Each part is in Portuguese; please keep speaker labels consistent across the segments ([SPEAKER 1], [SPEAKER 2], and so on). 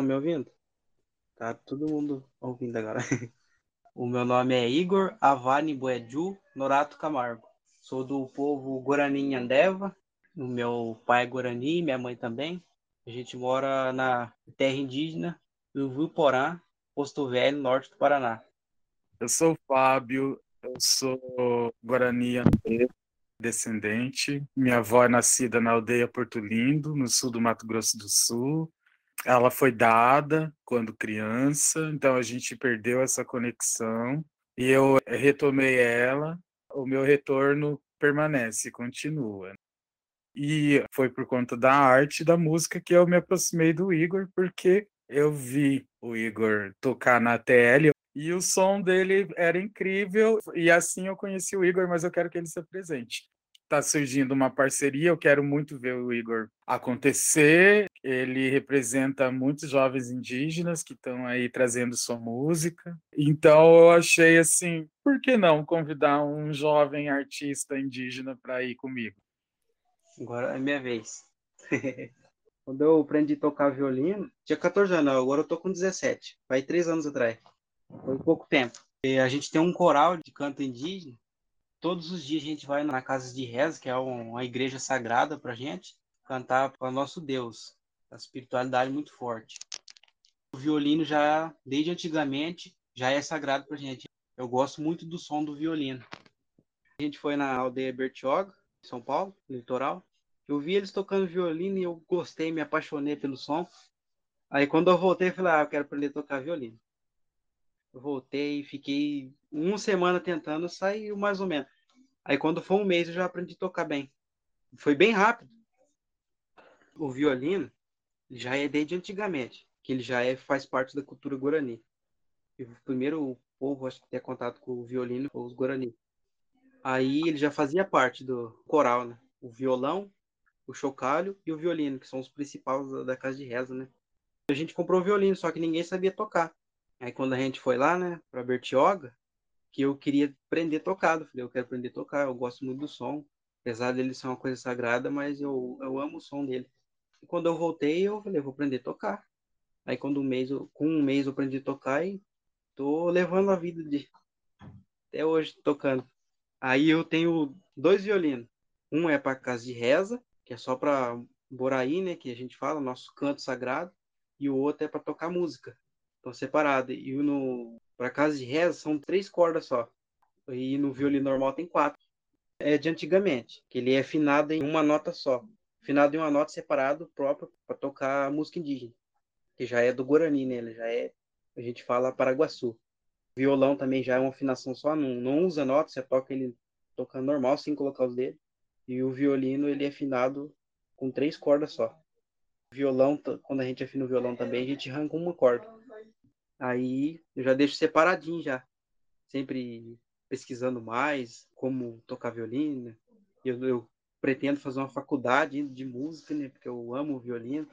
[SPEAKER 1] estão me ouvindo? Tá todo mundo ouvindo agora. O meu nome é Igor Avani Boedu Norato Camargo. Sou do povo Guarani Nhandeva. O meu pai é Guarani, minha mãe também. A gente mora na terra indígena do Vilporã, Posto Velho, norte do Paraná.
[SPEAKER 2] Eu sou o Fábio, eu sou Guarani Nhandeva, descendente. Minha avó é nascida na aldeia Porto Lindo, no sul do Mato Grosso do Sul. Ela foi dada quando criança, então a gente perdeu essa conexão e eu retomei ela. O meu retorno permanece, continua. E foi por conta da arte e da música que eu me aproximei do Igor, porque eu vi o Igor tocar na TL e o som dele era incrível, e assim eu conheci o Igor, mas eu quero que ele se apresente está surgindo uma parceria. Eu quero muito ver o Igor acontecer. Ele representa muitos jovens indígenas que estão aí trazendo sua música. Então eu achei assim, por que não convidar um jovem artista indígena para ir comigo?
[SPEAKER 1] Agora é minha vez. Quando eu aprendi a tocar violino, tinha 14 anos, agora eu tô com 17. Vai três anos atrás. Foi pouco tempo. E a gente tem um coral de canto indígena todos os dias a gente vai na casa de reza, que é uma igreja sagrada para gente, cantar para nosso Deus. A espiritualidade muito forte. O violino já, desde antigamente, já é sagrado para gente. Eu gosto muito do som do violino. A gente foi na aldeia Bertioga, em São Paulo, litoral. Eu vi eles tocando violino e eu gostei, me apaixonei pelo som. Aí quando eu voltei, eu falei, ah, eu quero aprender a tocar violino. Eu voltei, fiquei uma semana tentando, saiu mais ou menos. Aí quando foi um mês eu já aprendi a tocar bem. Foi bem rápido. O violino já é desde antigamente, que ele já é, faz parte da cultura guarani. E o primeiro povo acho que ter contato com o violino foi os guarani. Aí ele já fazia parte do coral, né? O violão, o chocalho e o violino, que são os principais da, casa de reza, né? A gente comprou o violino, só que ninguém sabia tocar. Aí quando a gente foi lá, né, para Bertioga, que eu queria aprender tocado. Falei, eu quero aprender a tocar, eu gosto muito do som. Apesar dele ser uma coisa sagrada, mas eu, eu amo o som dele. E quando eu voltei, eu falei, vou aprender a tocar. Aí quando um mês, eu, com um mês eu aprendi a tocar e tô levando a vida de até hoje tocando. Aí eu tenho dois violinos. Um é para casa de reza, que é só para Boraí, né, que a gente fala, nosso canto sagrado, e o outro é para tocar música. Estão separados. E no para casa de reza são três cordas só. E no violino normal tem quatro. É de antigamente, que ele é afinado em uma nota só. Afinado em uma nota separado próprio para tocar música indígena. Que já é do Guarani, né? Ele já é, a gente fala Paraguaçu. Violão também já é uma afinação só, não, não usa nota, você toca ele tocando normal, sem colocar os dedos. E o violino, ele é afinado com três cordas só. Violão, quando a gente afina o violão também, a gente arranca uma corda. Aí eu já deixo separadinho já. Sempre pesquisando mais como tocar violino. Eu, eu pretendo fazer uma faculdade de música, né? Porque eu amo violino.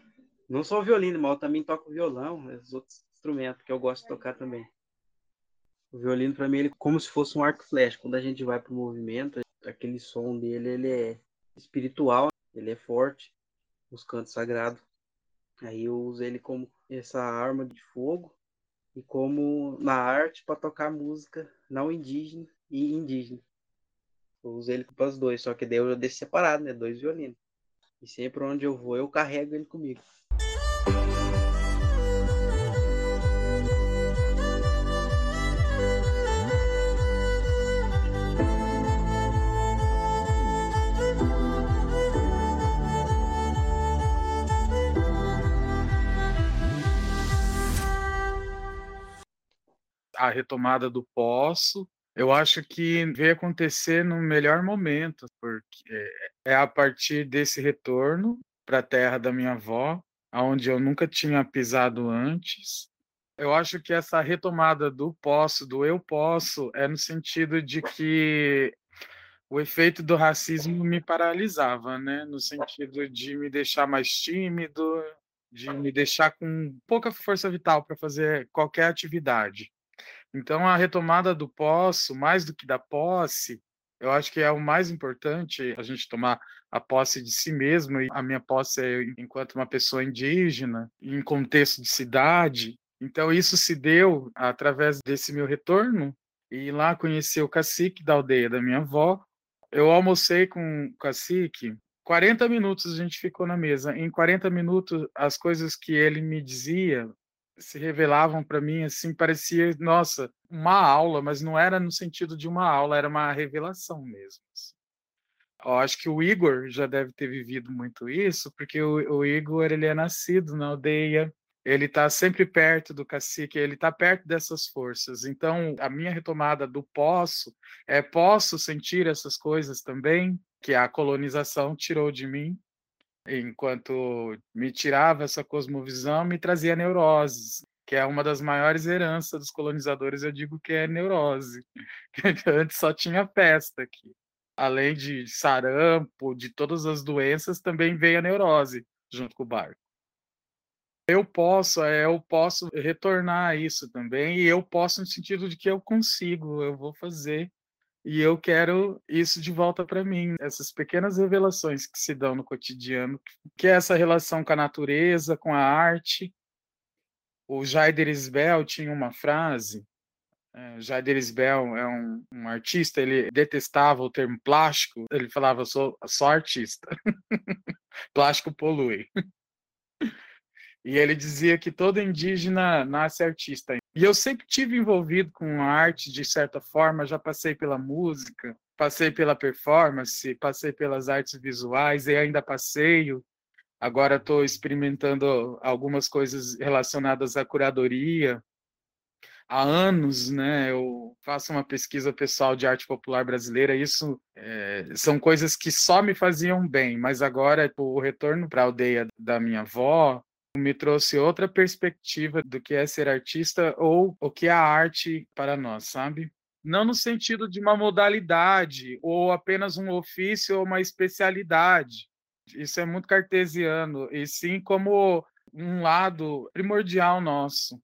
[SPEAKER 1] Não só o violino, mas eu também toco violão, os outros instrumentos que eu gosto de tocar também. O violino para mim ele é como se fosse um arco flecha. Quando a gente vai pro movimento, aquele som dele ele é espiritual, ele é forte, os cantos sagrados. Aí eu uso ele como essa arma de fogo e como na arte para tocar música não indígena e indígena. Eu uso ele para os dois, só que daí eu deixo separado, né? Dois violinos. E sempre onde eu vou, eu carrego ele comigo.
[SPEAKER 2] A retomada do poço. Eu acho que veio acontecer no melhor momento, porque é a partir desse retorno para a terra da minha avó, aonde eu nunca tinha pisado antes. Eu acho que essa retomada do posso, do eu posso, é no sentido de que o efeito do racismo me paralisava, né? No sentido de me deixar mais tímido, de me deixar com pouca força vital para fazer qualquer atividade. Então, a retomada do posso, mais do que da posse, Eu acho que é o mais importante a gente tomar a posse de si mesmo, e a minha posse é enquanto uma pessoa indígena, em contexto de cidade. Então, isso se deu através desse meu retorno, e lá conheci o cacique da aldeia da minha avó. Eu almocei com o cacique, 40 minutos a gente ficou na mesa. Em 40 minutos, as coisas que ele me dizia se revelavam para mim assim, parecia, nossa, uma aula, mas não era no sentido de uma aula, era uma revelação mesmo. Assim. Eu acho que o Igor já deve ter vivido muito isso, porque o, o Igor ele é nascido na aldeia, ele está sempre perto do cacique, ele está perto dessas forças. Então, a minha retomada do posso é posso sentir essas coisas também que a colonização tirou de mim enquanto me tirava essa cosmovisão, me trazia neuroses, que é uma das maiores heranças dos colonizadores, eu digo que é neurose. Antes só tinha festa aqui. Além de sarampo, de todas as doenças, também veio a neurose junto com o barco. Eu posso, é, eu posso retornar a isso também, e eu posso no sentido de que eu consigo, eu vou fazer e eu quero isso de volta para mim, essas pequenas revelações que se dão no cotidiano, que é essa relação com a natureza, com a arte. O Jaider Isbel tinha uma frase, é, Jaider Isbel é um, um, artista, ele detestava o termo plástico, ele falava, sou só artista, plástico polui. E ele dizia que todo indígena nasce artista. E eu sempre tive envolvido com arte de certa forma, já passei pela música, passei pela performance, passei pelas artes visuais e ainda passeio. Agora estou experimentando algumas coisas relacionadas à curadoria. Há anos, né, eu faço uma pesquisa pessoal de arte popular brasileira. Isso é, são coisas que só me faziam bem, mas agora o retorno para a aldeia da minha avó, me trouxe outra perspectiva do que é ser artista ou o que é a arte para nós, sabe? Não no sentido de uma modalidade ou apenas um ofício ou uma especialidade. Isso é muito cartesiano, e sim como um lado primordial nosso.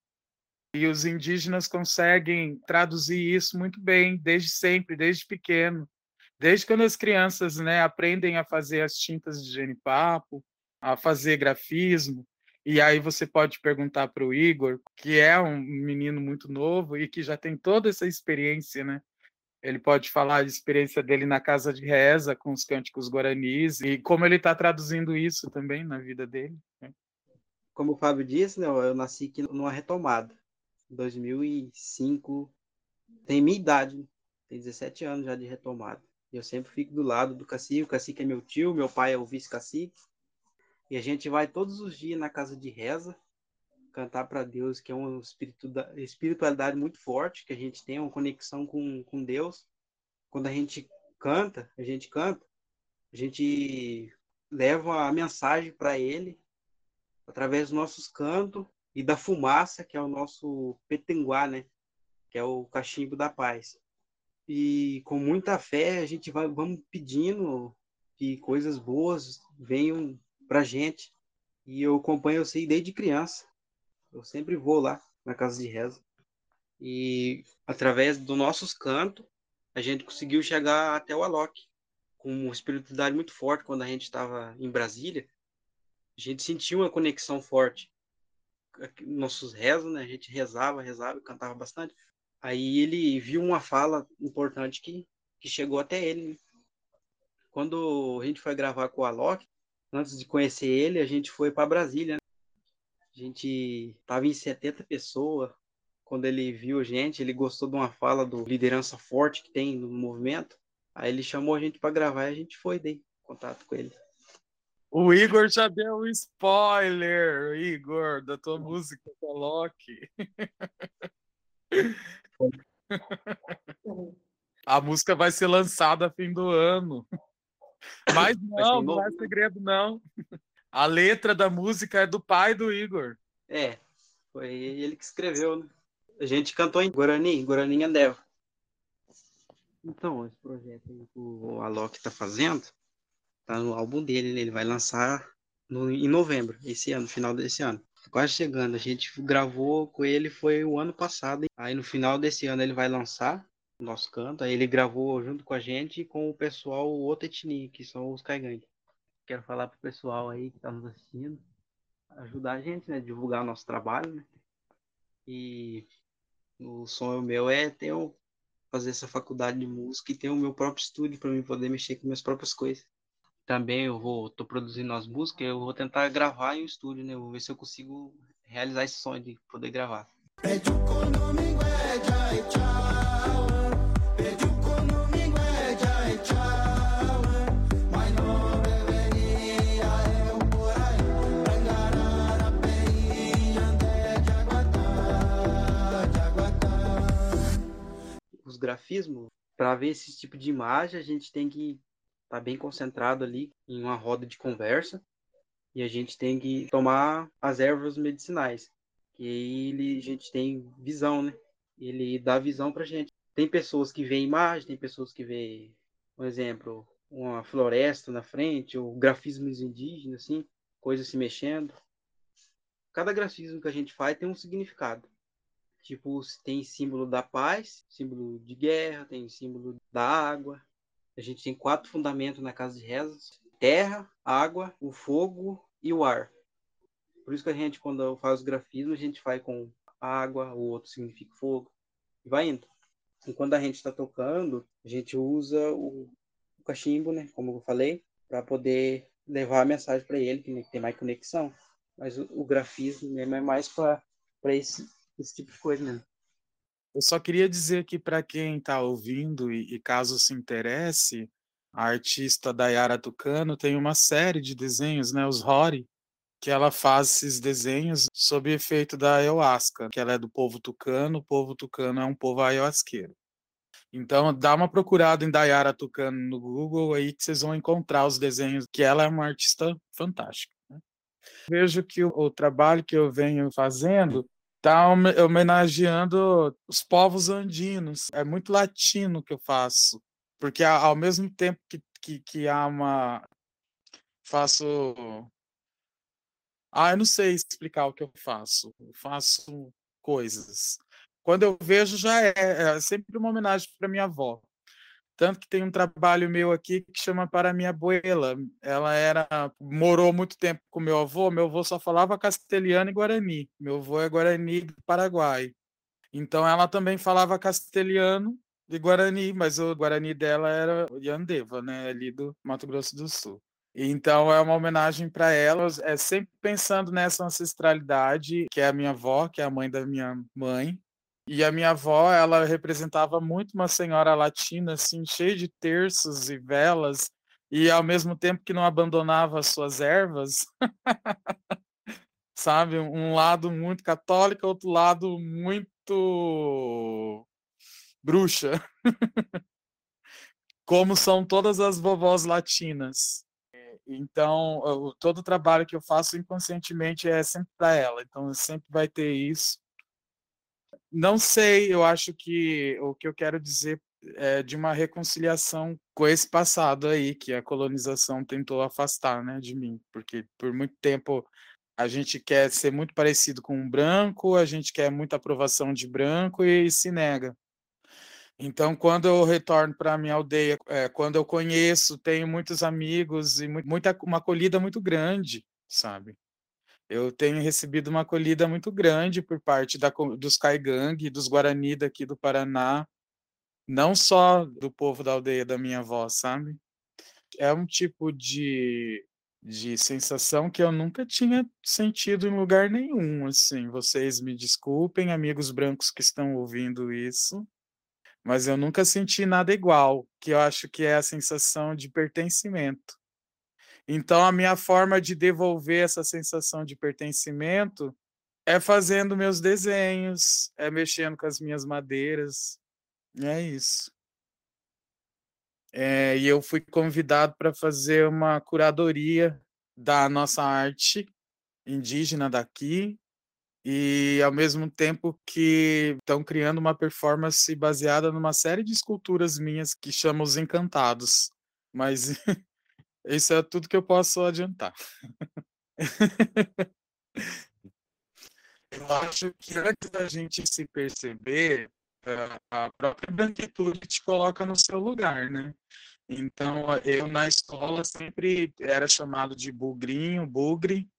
[SPEAKER 2] E os indígenas conseguem traduzir isso muito bem, desde sempre, desde pequeno. Desde quando as crianças né, aprendem a fazer as tintas de genipapo, a fazer grafismo, e aí você pode perguntar para o Igor, que é um menino muito novo e que já tem toda essa experiência, né? Ele pode falar a experiência dele na casa de reza com os cânticos guaranis e como ele está traduzindo isso também na vida dele. Né?
[SPEAKER 1] Como o Fábio disse, né, eu nasci aqui numa retomada. 2005, tem minha idade, tem 17 anos já de retomada. Eu sempre fico do lado do cacique, o cacique é meu tio, meu pai é o vice-cacique. E a gente vai todos os dias na casa de reza, cantar para Deus, que é uma espiritualidade muito forte, que a gente tem uma conexão com, com Deus. Quando a gente canta, a gente canta, a gente leva a mensagem para Ele através dos nossos cantos e da fumaça, que é o nosso petenguá, né? Que é o cachimbo da paz. E com muita fé a gente vai vamos pedindo que coisas boas venham pra gente. E eu acompanho sei desde criança. Eu sempre vou lá na casa de reza. E através dos nossos cantos, a gente conseguiu chegar até o Alok, com uma espiritualidade muito forte quando a gente estava em Brasília. A gente sentiu uma conexão forte. Nossos rezos, né? A gente rezava, rezava, cantava bastante. Aí ele viu uma fala importante que, que chegou até ele. Né? Quando a gente foi gravar com o Alok, antes de conhecer ele, a gente foi para Brasília. Né? A gente tava em 70 pessoas. Quando ele viu a gente, ele gostou de uma fala do liderança forte que tem no movimento. Aí ele chamou a gente para gravar e a gente foi, dei contato com ele.
[SPEAKER 2] O Igor já deu um spoiler, Igor, da tua música, coloque. a música vai ser lançada a fim do ano. Mas não, não é segredo, não. A letra da música é do pai do Igor.
[SPEAKER 1] É, foi ele que escreveu, né? A gente cantou em Guarani, Guarani Andeva. Então, esse projeto que o Alok está fazendo, tá no álbum dele, né? ele vai lançar no, em novembro, esse ano, no final desse ano. Tá quase chegando, a gente gravou com ele foi o ano passado, aí no final desse ano ele vai lançar nosso canto. Aí ele gravou junto com a gente e com o pessoal outra etnia, que são os caigangues. Quero falar pro pessoal aí que tá nos assistindo, ajudar a gente, né? Divulgar o nosso trabalho, né? E o sonho meu é ter um, fazer essa faculdade de música e ter o meu próprio estúdio para mim poder mexer com minhas próprias coisas. Também eu vou, tô produzindo as músicas, eu vou tentar gravar em um estúdio, né? Vou ver se eu consigo realizar esse sonho de poder gravar. Os grafismos, para ver esse tipo de imagem, a gente tem que estar tá bem concentrado ali em uma roda de conversa e a gente tem que tomar as ervas medicinais, que ele, a gente tem visão, né? Ele dá visão pra gente. Tem pessoas que veem imagem, tem pessoas que veem, por exemplo, uma floresta na frente, ou grafismos indígenas, assim, coisas se mexendo. Cada grafismo que a gente faz tem um significado. Tipo, tem símbolo da paz, símbolo de guerra, tem símbolo da água. A gente tem quatro fundamentos na casa de rezas: terra, água, o fogo e o ar. Por isso que a gente, quando faz os grafismos, a gente faz com água, o outro significa fogo, e vai indo. E quando a gente está tocando, a gente usa o, o cachimbo, né, como eu falei, para poder levar a mensagem para ele, que tem mais conexão. Mas o, o grafismo mesmo é mais para esse, esse tipo de coisa mesmo.
[SPEAKER 2] Eu só queria dizer que para quem está ouvindo e, e, caso se interesse, a artista Dayara Tucano tem uma série de desenhos, né, os Hori, que ela faz esses desenhos sob efeito da ayahuasca, que ela é do povo tucano, o povo tucano é um povo ayahuasqueiro. Então, dá uma procurada em Dayara Tucano no Google aí que vocês vão encontrar os desenhos, que ela é uma artista fantástica. Né? Vejo que o, o trabalho que eu venho fazendo está homenageando os povos andinos. É muito latino que eu faço, porque ao mesmo tempo que, que, que há uma. Faço ah, eu não sei explicar o que eu faço. Eu faço coisas. Quando eu vejo, já é, é sempre uma homenagem para minha avó. Tanto que tem um trabalho meu aqui que chama Para Minha Abuela. Ela era morou muito tempo com meu avô. Meu avô só falava castelhano e guarani. Meu avô é guarani do Paraguai. Então ela também falava castelhano e guarani, mas o guarani dela era Yandeva, né, ali do Mato Grosso do Sul. Então é uma homenagem para elas, é sempre pensando nessa ancestralidade, que é a minha avó, que é a mãe da minha mãe. E a minha avó, ela representava muito uma senhora latina, assim, cheia de terços e velas, e ao mesmo tempo que não abandonava as suas ervas. Sabe? Um lado muito católico, outro lado muito bruxa. Como são todas as vovós latinas. Então, todo o trabalho que eu faço inconscientemente é sempre para ela. Então, sempre vai ter isso. Não sei, eu acho que o que eu quero dizer é de uma reconciliação com esse passado aí que a colonização tentou afastar, né, de mim, porque por muito tempo a gente quer ser muito parecido com um branco, a gente quer muita aprovação de branco e se nega. Então, quando eu retorno para a minha aldeia, é, quando eu conheço, tenho muitos amigos e muita, uma acolhida muito grande, sabe? Eu tenho recebido uma acolhida muito grande por parte da, dos Caigangue, dos Guarani daqui do Paraná, não só do povo da aldeia da minha avó, sabe? É um tipo de, de sensação que eu nunca tinha sentido em lugar nenhum, assim. Vocês me desculpem, amigos brancos que estão ouvindo isso, mas eu nunca senti nada igual, que eu acho que é a sensação de pertencimento. Então, a minha forma de devolver essa sensação de pertencimento é fazendo meus desenhos, é mexendo com as minhas madeiras, é isso. É, e eu fui convidado para fazer uma curadoria da nossa arte indígena daqui, e ao mesmo tempo que estão criando uma performance baseada numa série de esculturas minhas que chama Os Encantados. Mas isso é tudo que eu posso adiantar. eu acho que antes da gente se perceber, a própria branquitude te coloca no seu lugar, né? Então, eu na escola sempre era chamado de bugrinho, bugre.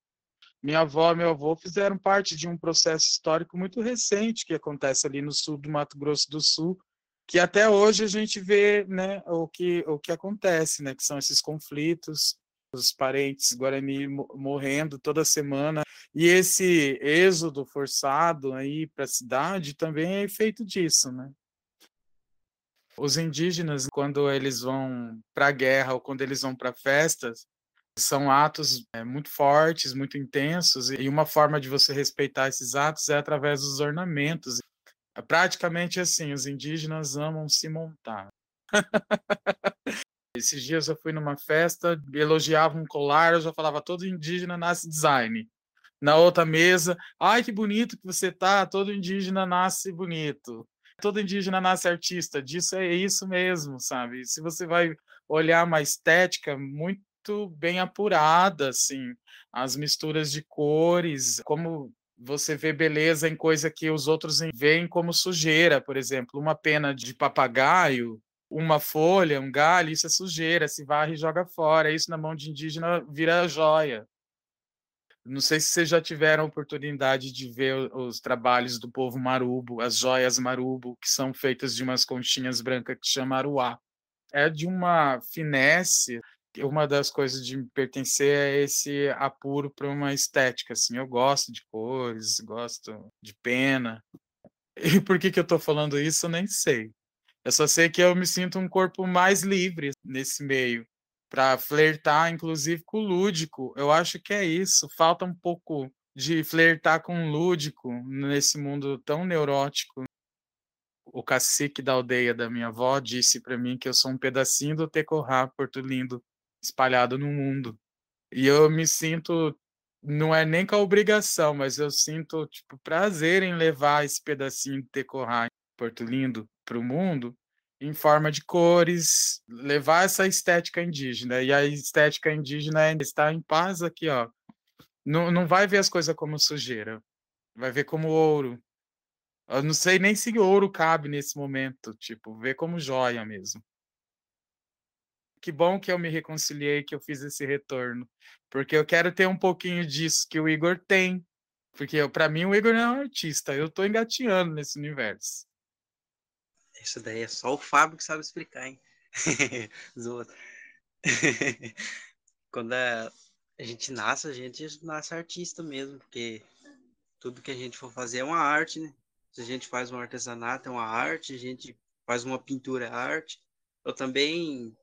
[SPEAKER 2] Minha avó e meu avô fizeram parte de um processo histórico muito recente que acontece ali no sul do Mato Grosso do Sul, que até hoje a gente vê né, o, que, o que acontece, né, que são esses conflitos, os parentes Guarani morrendo toda semana, e esse êxodo forçado aí para a cidade também é feito disso, né? Os indígenas, quando eles vão para a guerra ou quando eles vão para festas, são atos é, muito fortes, muito intensos, e uma forma de você respeitar esses atos é através dos ornamentos. É praticamente assim, os indígenas amam se montar. Esses dias eu fui numa festa, elogiava um colar, eu já falava, todo indígena nasce design. Na outra mesa, ai que bonito que você tá, todo indígena nasce bonito. Todo indígena nasce artista, disso é isso mesmo, sabe? Se você vai olhar uma estética muito bem apurada, assim, as misturas de cores, como você vê beleza em coisa que os outros veem como sujeira, por exemplo, uma pena de papagaio, uma folha, um galho, isso é sujeira, se varre e joga fora, isso na mão de indígena vira joia. Não sei se vocês já tiveram oportunidade de ver os trabalhos do povo marubo, as joias marubo, que são feitas de umas conchinhas brancas que chama aruá. É de uma finesse uma das coisas de me pertencer é esse apuro para uma estética, assim, eu gosto de cores, gosto de pena. E por que que eu estou falando isso, eu nem sei. Eu só sei que eu me sinto um corpo mais livre nesse meio, para flertar, inclusive, com o lúdico. Eu acho que é isso. Falta um pouco de flertar com o lúdico nesse mundo tão neurótico. O cacique da aldeia da minha avó disse para mim que eu sou um pedacinho do Tecorá, Porto Lindo, espalhado no mundo. E eu me sinto, não é nem com a obrigação, mas eu sinto tipo prazer em levar esse pedacinho de Tecorá, Porto Lindo, para o mundo em forma de cores, levar essa estética indígena. E a estética indígena é está em paz aqui, ó. Não, não vai ver as coisas como sujeira, vai ver como ouro. Eu não sei nem se ouro cabe nesse momento, tipo, ver como joia mesmo que bom que eu me reconciliei, que eu fiz esse retorno, porque eu quero ter um pouquinho disso que o Igor tem, porque para mim o Igor não é um artista, eu estou engatinhando nesse universo.
[SPEAKER 1] Isso daí é só o Fábio que sabe explicar, hein? Quando a, gente nasce, a gente nasce artista mesmo, porque tudo que a gente for fazer é uma arte, né? Se a gente faz um artesanato, é uma arte, a gente faz uma pintura, é arte. Eu também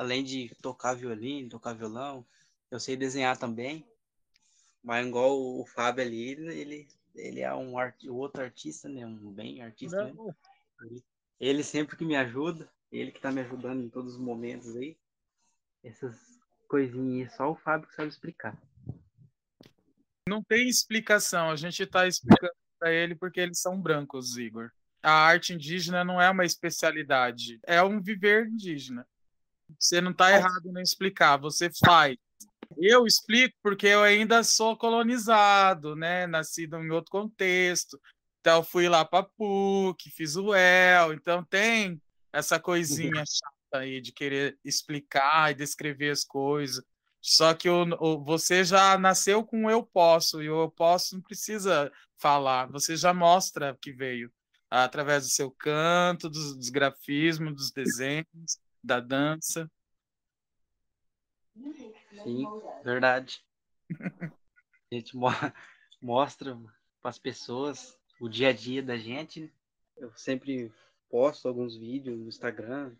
[SPEAKER 1] além de tocar violino, tocar violão, eu sei desenhar também. Mas igual o Fábio ali, ele, ele é um art, outro artista, né? Um bem artista. Né? Ele sempre que me ajuda, ele que está me ajudando em todos os momentos aí. Essas coisinhas, só o Fábio que sabe explicar.
[SPEAKER 2] Não tem explicação, a gente está explicando para ele porque eles são brancos, Igor. A arte indígena não é uma especialidade, é um viver indígena. Você não está errado em explicar, você faz. Eu explico porque eu ainda sou colonizado, né? Nascido em outro contexto. Então, fui lá para PUC, fiz o EL. Então, tem essa coisinha chata aí de querer explicar e descrever as coisas. Só que o, o, você já nasceu com o eu posso, e o eu posso não precisa falar, você já mostra que veio através do seu canto, dos, dos grafismos, dos desenhos da dança.
[SPEAKER 1] Sim, verdade. A gente mo mostra para as pessoas o dia a dia da gente. Eu sempre posto alguns vídeos no Instagram,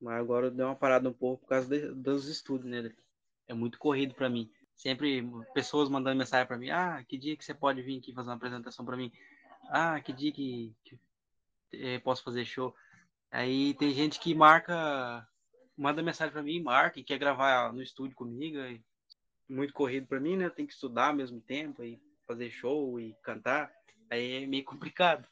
[SPEAKER 1] mas agora eu dei uma parada um pouco por causa de, dos estudos, né? É muito corrido para mim. Sempre pessoas mandando mensagem para mim: Ah, que dia que você pode vir aqui fazer uma apresentação para mim? Ah, que dia que, que eh, posso fazer show? Aí tem gente que marca, manda mensagem para mim, marca e quer gravar no estúdio comigo. muito corrido para mim, né? Tem que estudar ao mesmo tempo e fazer show e cantar. Aí é meio complicado.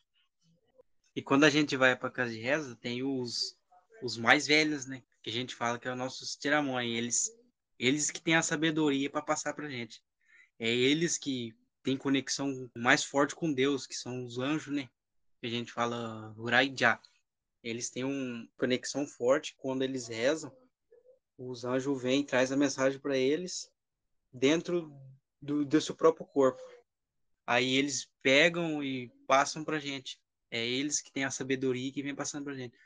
[SPEAKER 1] E quando a gente vai para casa de reza, tem os, os mais velhos, né? Que a gente fala que é os nossos tiramões. Eles, eles que têm a sabedoria para passar para gente. É eles que têm conexão mais forte com Deus, que são os anjos, né? a gente fala Uraijá. Eles têm uma conexão forte quando eles rezam. Os anjos vêm e traz a mensagem para eles dentro do, do seu próprio corpo. Aí eles pegam e passam para gente. É eles que têm a sabedoria que vem passando para gente.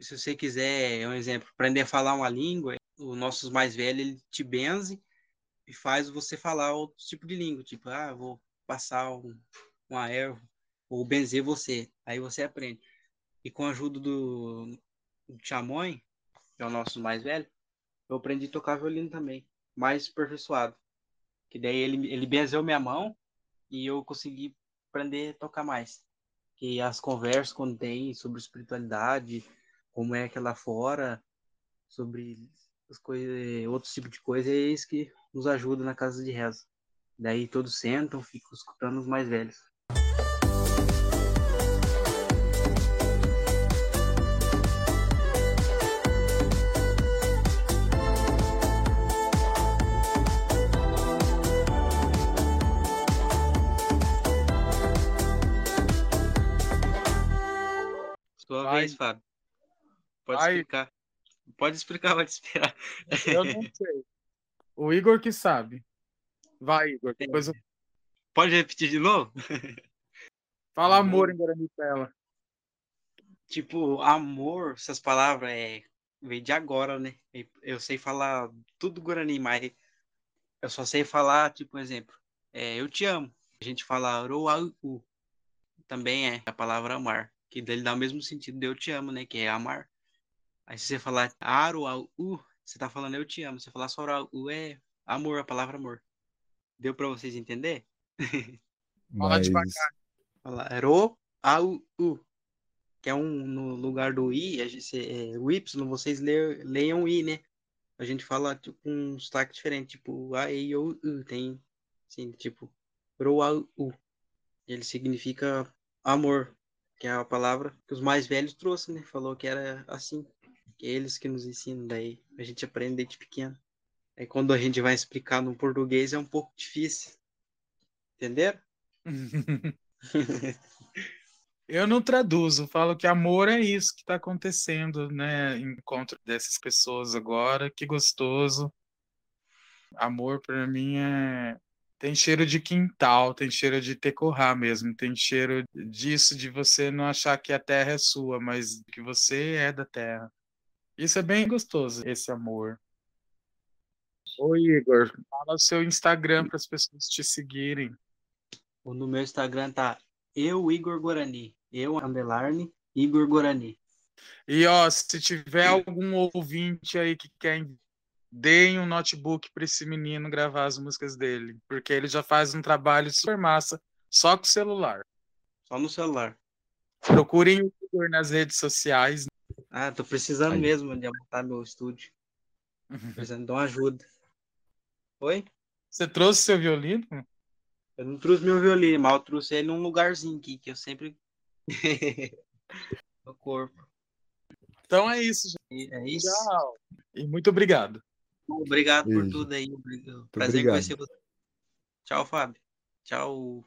[SPEAKER 1] Se você quiser, é um exemplo, aprender a falar uma língua, os nossos mais velhos, ele te benze e faz você falar outro tipo de língua. Tipo, ah, vou passar um, uma erva ou benzer você. Aí você aprende. E com a ajuda do, Chamoy, que é o nosso mais velho, eu aprendi a tocar violino também, mais aperfeiçoado. Que daí ele, ele benzeu minha mão e eu consegui aprender a tocar mais. Que as conversas quando tem sobre espiritualidade, como é que é lá fora, sobre as coisas, outros tipos de coisa, é isso que nos ajuda na casa de reza. Daí todos sentam, ficam escutando os mais velhos. Vez, Fábio. Pode
[SPEAKER 2] Vai.
[SPEAKER 1] explicar. Pode explicar, pode esperar.
[SPEAKER 2] Eu não sei. O Igor que sabe. Vai, Igor. Depois eu...
[SPEAKER 1] Pode repetir de novo?
[SPEAKER 2] Fala amor em Guarani pra ela.
[SPEAKER 1] Tipo, amor, essas palavras é veio de agora, né? Eu sei falar tudo Guarani, mas eu só sei falar, tipo, um exemplo, é, eu te amo. A gente fala Roau, também é a palavra amar, que dele dá o mesmo sentido de eu te amo, né? Que é amar. Aí se você falar Aruau, você tá falando eu te amo. Se você falar só Roau, é amor, a palavra amor. Deu pra vocês entender?
[SPEAKER 2] Fala
[SPEAKER 3] Mas
[SPEAKER 2] devagar.
[SPEAKER 1] Falar ro, au, u. Que é um no lugar do i, a gente, é, o y, vocês le, leiam i, né? A gente fala tipo, com um sotaque diferente, tipo a, e, o, u. Tem, assim, tipo, ro, au, u. Ele significa amor, que é a palavra que os mais velhos trouxeram, né? Falou que era assim. Que eles que nos ensinam, daí a gente aprende desde pequeno. Aí quando a gente vai explicar no português é um pouco difícil. Entenderam?
[SPEAKER 2] Eu não traduzo, falo que amor é isso que está acontecendo, né? Encontro dessas pessoas agora, que gostoso. Amor para mim é tem cheiro de quintal, tem cheiro de tecorrá mesmo, tem cheiro disso de você não achar que a terra é sua, mas que você é da terra. Isso é bem gostoso, esse amor. Oi, Igor, fala o seu Instagram para as pessoas te seguirem.
[SPEAKER 1] O no meu Instagram tá eu, Igor Guarani. Eu, underline, Igor Guarani.
[SPEAKER 2] E ó, se tiver algum ouvinte aí que quer, deem um notebook para esse menino gravar as músicas dele, porque ele já faz um trabalho super massa só com o celular.
[SPEAKER 1] Só no celular.
[SPEAKER 2] Procurem o Igor nas redes sociais.
[SPEAKER 1] Ah, tô precisando
[SPEAKER 3] Aí.
[SPEAKER 1] mesmo de montar meu estúdio. Precisando de uma ajuda. Oi?
[SPEAKER 2] Você trouxe seu violino?
[SPEAKER 1] Eu não trouxe meu violino, mas eu trouxe ele num lugarzinho aqui, que eu sempre. no corpo.
[SPEAKER 2] Então é isso, gente.
[SPEAKER 1] É isso.
[SPEAKER 2] Tchau. E muito obrigado.
[SPEAKER 1] Obrigado por
[SPEAKER 3] Beijo.
[SPEAKER 1] tudo aí. Prazer
[SPEAKER 3] obrigado.
[SPEAKER 1] conhecer você. Tchau, Fábio. Tchau.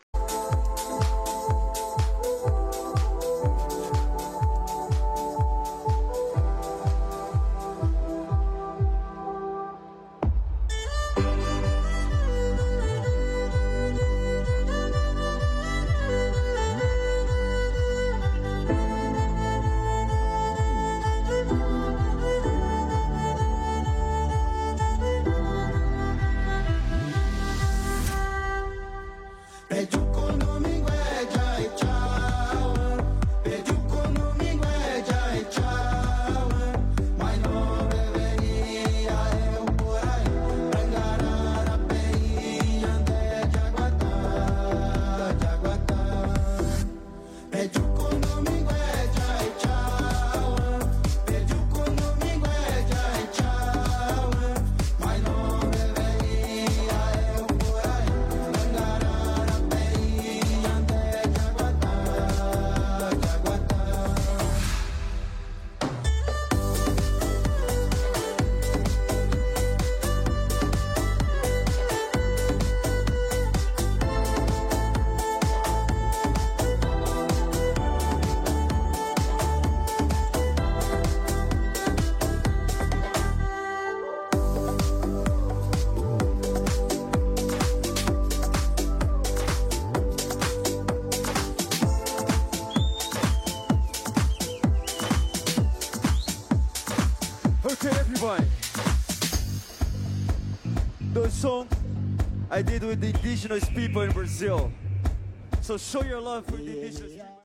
[SPEAKER 3] I did with the indigenous people in Brazil. So show your love for